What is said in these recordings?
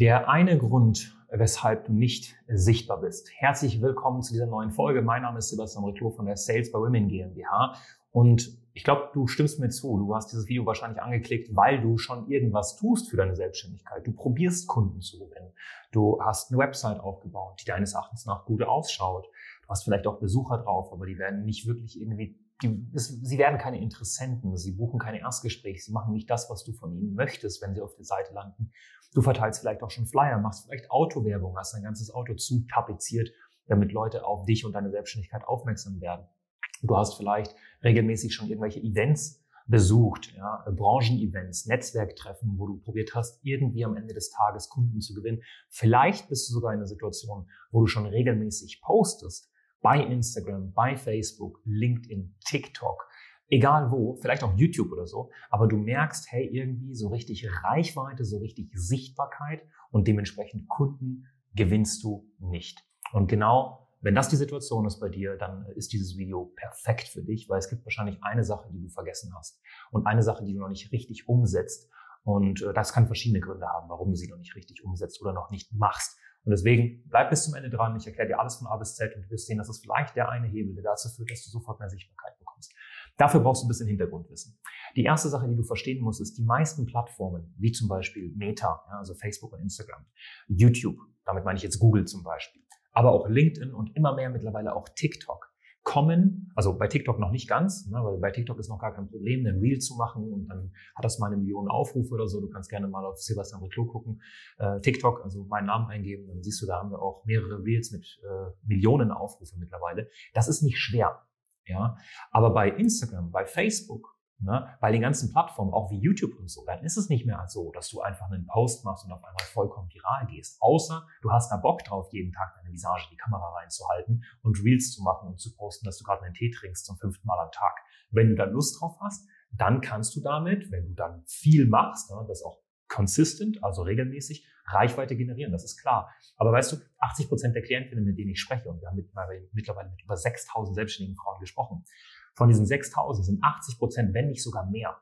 Der eine Grund, weshalb du nicht sichtbar bist. Herzlich willkommen zu dieser neuen Folge. Mein Name ist Sebastian Reclo von der Sales by Women GmbH und ich glaube, du stimmst mir zu. Du hast dieses Video wahrscheinlich angeklickt, weil du schon irgendwas tust für deine Selbstständigkeit. Du probierst Kunden zu gewinnen. Du hast eine Website aufgebaut, die deines Erachtens nach gut ausschaut. Du hast vielleicht auch Besucher drauf, aber die werden nicht wirklich irgendwie die, sie werden keine Interessenten, sie buchen keine Erstgespräche, sie machen nicht das, was du von ihnen möchtest, wenn sie auf der Seite landen. Du verteilst vielleicht auch schon Flyer, machst vielleicht Autowerbung, hast dein ganzes Auto zu tapeziert, damit Leute auf dich und deine Selbstständigkeit aufmerksam werden. Du hast vielleicht regelmäßig schon irgendwelche Events besucht, ja, Branchenevents, Netzwerktreffen, wo du probiert hast, irgendwie am Ende des Tages Kunden zu gewinnen. Vielleicht bist du sogar in einer Situation, wo du schon regelmäßig postest bei Instagram, bei Facebook, LinkedIn, TikTok, egal wo, vielleicht auch YouTube oder so, aber du merkst, hey, irgendwie so richtig Reichweite, so richtig Sichtbarkeit und dementsprechend Kunden gewinnst du nicht. Und genau wenn das die Situation ist bei dir, dann ist dieses Video perfekt für dich, weil es gibt wahrscheinlich eine Sache, die du vergessen hast und eine Sache, die du noch nicht richtig umsetzt. Und äh, das kann verschiedene Gründe haben, warum du sie noch nicht richtig umsetzt oder noch nicht machst. Und deswegen bleib bis zum Ende dran. Ich erkläre dir alles von A bis Z und du wirst sehen, dass es vielleicht der eine Hebel, der dazu führt, dass du sofort mehr Sichtbarkeit bekommst. Dafür brauchst du ein bisschen Hintergrundwissen. Die erste Sache, die du verstehen musst, ist, die meisten Plattformen, wie zum Beispiel Meta, ja, also Facebook und Instagram, YouTube, damit meine ich jetzt Google zum Beispiel, aber auch LinkedIn und immer mehr mittlerweile auch TikTok kommen, also bei TikTok noch nicht ganz, ne, weil bei TikTok ist noch gar kein Problem, einen Reel zu machen und dann hat das mal eine Million Aufrufe oder so. Du kannst gerne mal auf Sebastian Reclo gucken, äh, TikTok, also meinen Namen eingeben, dann siehst du, da haben wir auch mehrere Reels mit äh, Millionen Aufrufe mittlerweile. Das ist nicht schwer, ja. Aber bei Instagram, bei Facebook, Ne? Bei den ganzen Plattformen, auch wie YouTube und so, dann ist es nicht mehr so, dass du einfach einen Post machst und auf einmal vollkommen viral gehst. Außer du hast da Bock drauf, jeden Tag deine Visage in die Kamera reinzuhalten und Reels zu machen und zu posten, dass du gerade einen Tee trinkst zum fünften Mal am Tag. Wenn du da Lust drauf hast, dann kannst du damit, wenn du dann viel machst, ne, das auch consistent, also regelmäßig, Reichweite generieren, das ist klar. Aber weißt du, 80 Prozent der Klientinnen, mit denen ich spreche, und wir haben mittlerweile mit über 6000 selbstständigen Frauen gesprochen, von diesen 6000 sind 80 Prozent, wenn nicht sogar mehr.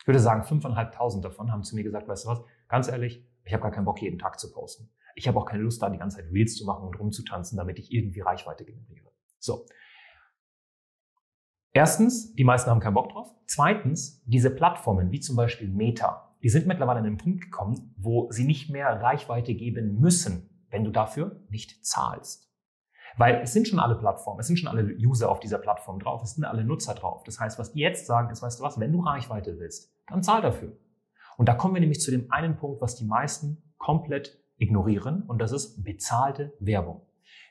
Ich würde sagen, 5.500 davon haben zu mir gesagt, weißt du was, ganz ehrlich, ich habe gar keinen Bock, jeden Tag zu posten. Ich habe auch keine Lust, da die ganze Zeit Reels zu machen und rumzutanzen, damit ich irgendwie Reichweite generiere. So. Erstens, die meisten haben keinen Bock drauf. Zweitens, diese Plattformen, wie zum Beispiel Meta, die sind mittlerweile an den Punkt gekommen, wo sie nicht mehr Reichweite geben müssen, wenn du dafür nicht zahlst. Weil es sind schon alle Plattformen, es sind schon alle User auf dieser Plattform drauf, es sind alle Nutzer drauf. Das heißt, was die jetzt sagen, ist, weißt du was, wenn du Reichweite willst, dann zahl dafür. Und da kommen wir nämlich zu dem einen Punkt, was die meisten komplett ignorieren, und das ist bezahlte Werbung.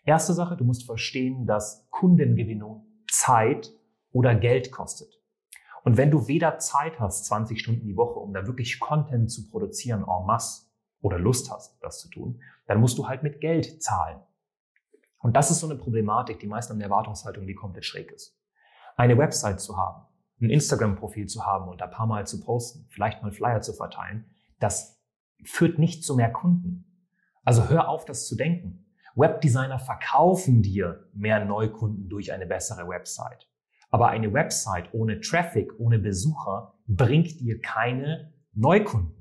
Erste Sache, du musst verstehen, dass Kundengewinnung Zeit oder Geld kostet. Und wenn du weder Zeit hast, 20 Stunden die Woche, um da wirklich Content zu produzieren en masse oder Lust hast, das zu tun, dann musst du halt mit Geld zahlen. Und das ist so eine Problematik, die meisten haben eine Erwartungshaltung, die komplett schräg ist. Eine Website zu haben, ein Instagram-Profil zu haben und ein paar Mal zu posten, vielleicht mal Flyer zu verteilen, das führt nicht zu mehr Kunden. Also hör auf, das zu denken. Webdesigner verkaufen dir mehr Neukunden durch eine bessere Website. Aber eine Website ohne Traffic, ohne Besucher bringt dir keine Neukunden.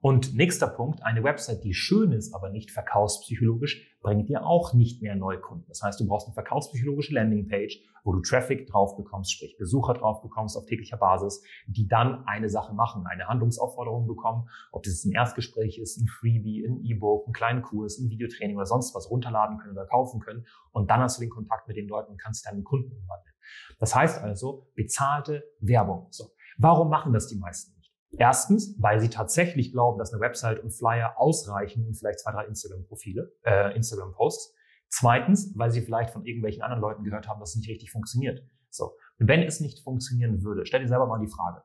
Und nächster Punkt, eine Website, die schön ist, aber nicht verkaufspsychologisch, bringt dir auch nicht mehr Neukunden. Das heißt, du brauchst eine verkaufspsychologische Landingpage, wo du Traffic drauf bekommst, sprich Besucher drauf bekommst auf täglicher Basis, die dann eine Sache machen, eine Handlungsaufforderung bekommen, ob das ein Erstgespräch ist, ein Freebie, ein E-Book, ein kleinen Kurs, ein Videotraining oder sonst was runterladen können oder kaufen können. Und dann hast du den Kontakt mit den Leuten und kannst deinen Kunden umwandeln. Das heißt also, bezahlte Werbung. So. Warum machen das die meisten? Erstens, weil sie tatsächlich glauben, dass eine Website und Flyer ausreichen und vielleicht zwei, drei Instagram-Profile, äh, Instagram-Posts. Zweitens, weil sie vielleicht von irgendwelchen anderen Leuten gehört haben, dass es nicht richtig funktioniert. So. Wenn es nicht funktionieren würde, stell dir selber mal die Frage.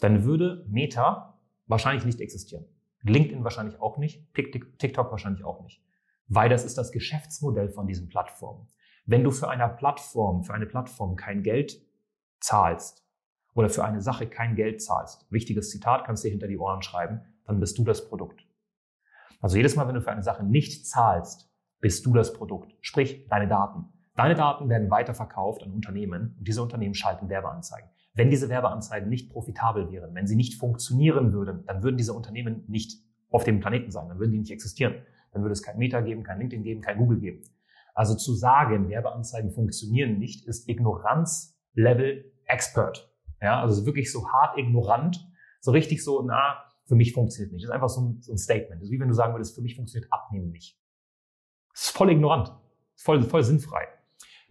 Dann würde Meta wahrscheinlich nicht existieren. LinkedIn wahrscheinlich auch nicht. TikTok wahrscheinlich auch nicht. Weil das ist das Geschäftsmodell von diesen Plattformen. Wenn du für eine Plattform, für eine Plattform kein Geld zahlst, oder für eine Sache kein Geld zahlst, wichtiges Zitat kannst du dir hinter die Ohren schreiben, dann bist du das Produkt. Also jedes Mal, wenn du für eine Sache nicht zahlst, bist du das Produkt. Sprich, deine Daten. Deine Daten werden weiterverkauft an Unternehmen und diese Unternehmen schalten Werbeanzeigen. Wenn diese Werbeanzeigen nicht profitabel wären, wenn sie nicht funktionieren würden, dann würden diese Unternehmen nicht auf dem Planeten sein, dann würden die nicht existieren. Dann würde es kein Meta geben, kein LinkedIn geben, kein Google geben. Also zu sagen, Werbeanzeigen funktionieren nicht, ist Ignoranz-Level Expert. Ja, also wirklich so hart ignorant, so richtig so, na, für mich funktioniert nicht. Das ist einfach so ein, so ein Statement. Das ist wie wenn du sagen würdest, für mich funktioniert Abnehmen nicht. Das ist voll ignorant. Ist voll, voll sinnfrei.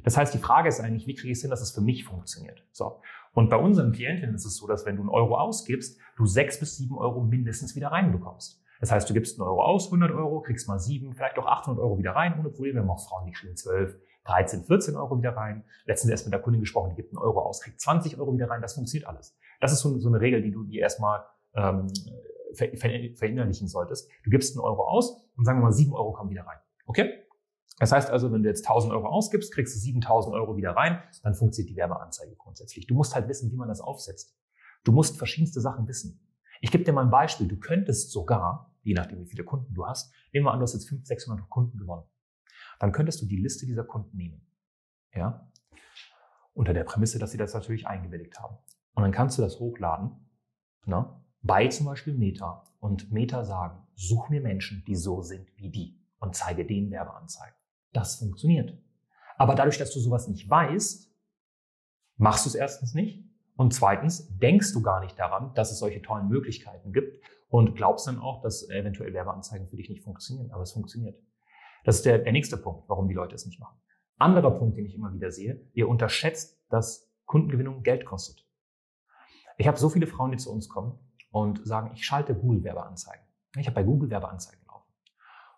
Das heißt, die Frage ist eigentlich, wie kriege ich es hin, dass es für mich funktioniert? So. Und bei unseren Klientinnen ist es so, dass wenn du einen Euro ausgibst, du sechs bis sieben Euro mindestens wieder reinbekommst. Das heißt, du gibst einen Euro aus, 100 Euro, kriegst mal sieben, vielleicht auch 800 Euro wieder rein, ohne Probleme. Wir haben auch Frauen, die kriegen 12, 13, 14 Euro wieder rein. Letztens erst mit der Kundin gesprochen, die gibt einen Euro aus, kriegt 20 Euro wieder rein. Das funktioniert alles. Das ist so, so eine Regel, die du dir erstmal ähm, ver ver verinnerlichen solltest. Du gibst einen Euro aus und sagen wir mal, sieben Euro kommen wieder rein. Okay? Das heißt also, wenn du jetzt 1000 Euro ausgibst, kriegst du 7000 Euro wieder rein, dann funktioniert die Werbeanzeige grundsätzlich. Du musst halt wissen, wie man das aufsetzt. Du musst verschiedenste Sachen wissen. Ich gebe dir mal ein Beispiel. Du könntest sogar, je nachdem wie viele Kunden du hast, nehmen wir an, du hast jetzt 500, 600 Kunden gewonnen. Dann könntest du die Liste dieser Kunden nehmen. Ja? Unter der Prämisse, dass sie das natürlich eingewilligt haben. Und dann kannst du das hochladen, ne? bei zum Beispiel Meta. Und Meta sagen, such mir Menschen, die so sind wie die und zeige denen Werbeanzeigen. Das funktioniert. Aber dadurch, dass du sowas nicht weißt, machst du es erstens nicht. Und zweitens denkst du gar nicht daran, dass es solche tollen Möglichkeiten gibt und glaubst dann auch, dass eventuell Werbeanzeigen für dich nicht funktionieren. Aber es funktioniert. Das ist der, der nächste Punkt, warum die Leute es nicht machen. Anderer Punkt, den ich immer wieder sehe, ihr unterschätzt, dass Kundengewinnung Geld kostet. Ich habe so viele Frauen, die zu uns kommen und sagen, ich schalte Google-Werbeanzeigen. Ich habe bei Google Werbeanzeigen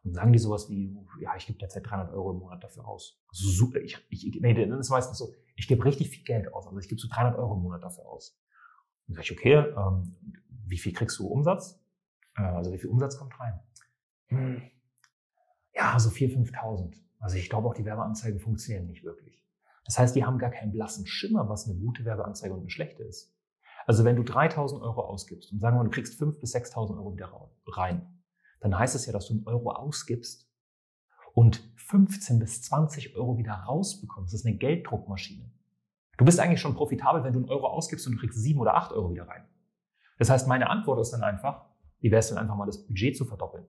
und sagen die sowas wie, ja, ich gebe derzeit 300 Euro im Monat dafür aus. Super, ich, ich, nee, das ist meistens so, ich gebe richtig viel Geld aus. Also ich gebe so 300 Euro im Monat dafür aus. Und sage ich, okay, ähm, wie viel kriegst du Umsatz? Äh, also wie viel Umsatz kommt rein? Hm, ja, so 4.000, 5.000. Also ich glaube auch, die Werbeanzeigen funktionieren nicht wirklich. Das heißt, die haben gar keinen blassen Schimmer, was eine gute Werbeanzeige und eine schlechte ist. Also wenn du 3.000 Euro ausgibst und sagen wir mal, du kriegst 5.000 bis 6.000 Euro wieder rein, dann heißt es ja, dass du einen Euro ausgibst und 15 bis 20 Euro wieder rausbekommst. Das ist eine Gelddruckmaschine. Du bist eigentlich schon profitabel, wenn du einen Euro ausgibst und du kriegst 7 oder 8 Euro wieder rein. Das heißt, meine Antwort ist dann einfach, wie wäre es denn einfach mal das Budget zu verdoppeln?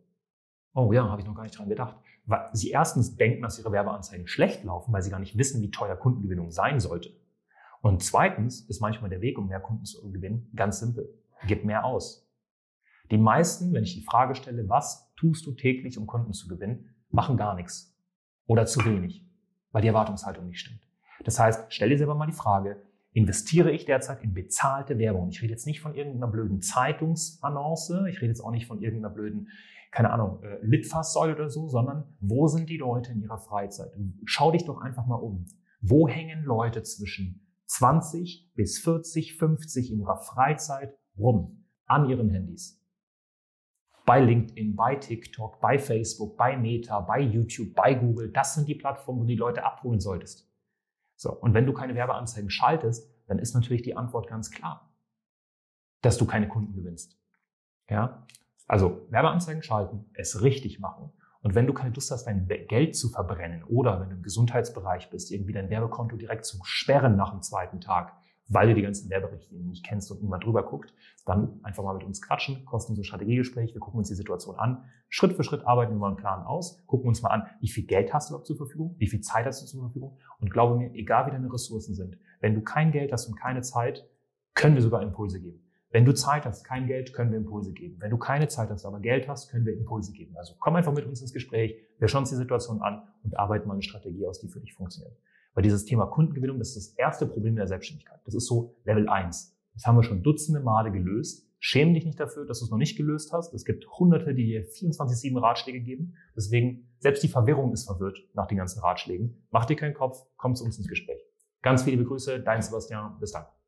Oh ja, habe ich noch gar nicht dran gedacht. Weil sie erstens denken, dass ihre Werbeanzeigen schlecht laufen, weil sie gar nicht wissen, wie teuer Kundengewinnung sein sollte. Und zweitens ist manchmal der Weg, um mehr Kunden zu gewinnen, ganz simpel. Gib mehr aus. Die meisten, wenn ich die Frage stelle, was tust du täglich, um Kunden zu gewinnen, machen gar nichts oder zu wenig, weil die Erwartungshaltung nicht stimmt. Das heißt, stell dir selber mal die Frage, investiere ich derzeit in bezahlte Werbung? Ich rede jetzt nicht von irgendeiner blöden Zeitungsannonce, ich rede jetzt auch nicht von irgendeiner blöden, keine Ahnung, äh, Litfaßsäule oder so, sondern wo sind die Leute in ihrer Freizeit? Schau dich doch einfach mal um. Wo hängen Leute zwischen 20 bis 40, 50 in ihrer Freizeit rum an ihren Handys? bei LinkedIn, bei TikTok, bei Facebook, bei Meta, bei YouTube, bei Google. Das sind die Plattformen, wo du die Leute abholen solltest. So. Und wenn du keine Werbeanzeigen schaltest, dann ist natürlich die Antwort ganz klar, dass du keine Kunden gewinnst. Ja? Also Werbeanzeigen schalten, es richtig machen. Und wenn du keine Lust hast, dein Geld zu verbrennen oder wenn du im Gesundheitsbereich bist, irgendwie dein Werbekonto direkt zu sperren nach dem zweiten Tag, weil du die ganzen Werberichtlinien nicht kennst und niemand drüber guckt, dann einfach mal mit uns quatschen, kostenlose Strategiegespräch, wir gucken uns die Situation an. Schritt für Schritt arbeiten wir mal einen Plan aus, gucken uns mal an, wie viel Geld hast du überhaupt zur Verfügung, wie viel Zeit hast du zur Verfügung und glaube mir, egal wie deine Ressourcen sind, wenn du kein Geld hast und keine Zeit, können wir sogar Impulse geben. Wenn du Zeit hast, kein Geld, können wir Impulse geben. Wenn du keine Zeit hast, aber Geld hast, können wir Impulse geben. Also komm einfach mit uns ins Gespräch, wir schauen uns die Situation an und arbeiten mal eine Strategie aus, die für dich funktioniert. Weil dieses Thema Kundengewinnung, das ist das erste Problem der Selbstständigkeit. Das ist so Level 1. Das haben wir schon dutzende Male gelöst. Schäme dich nicht dafür, dass du es noch nicht gelöst hast. Es gibt Hunderte, die dir 24-7 Ratschläge geben. Deswegen, selbst die Verwirrung ist verwirrt nach den ganzen Ratschlägen. Mach dir keinen Kopf, komm zu uns ins Gespräch. Ganz viele Grüße, dein Sebastian. Bis dann.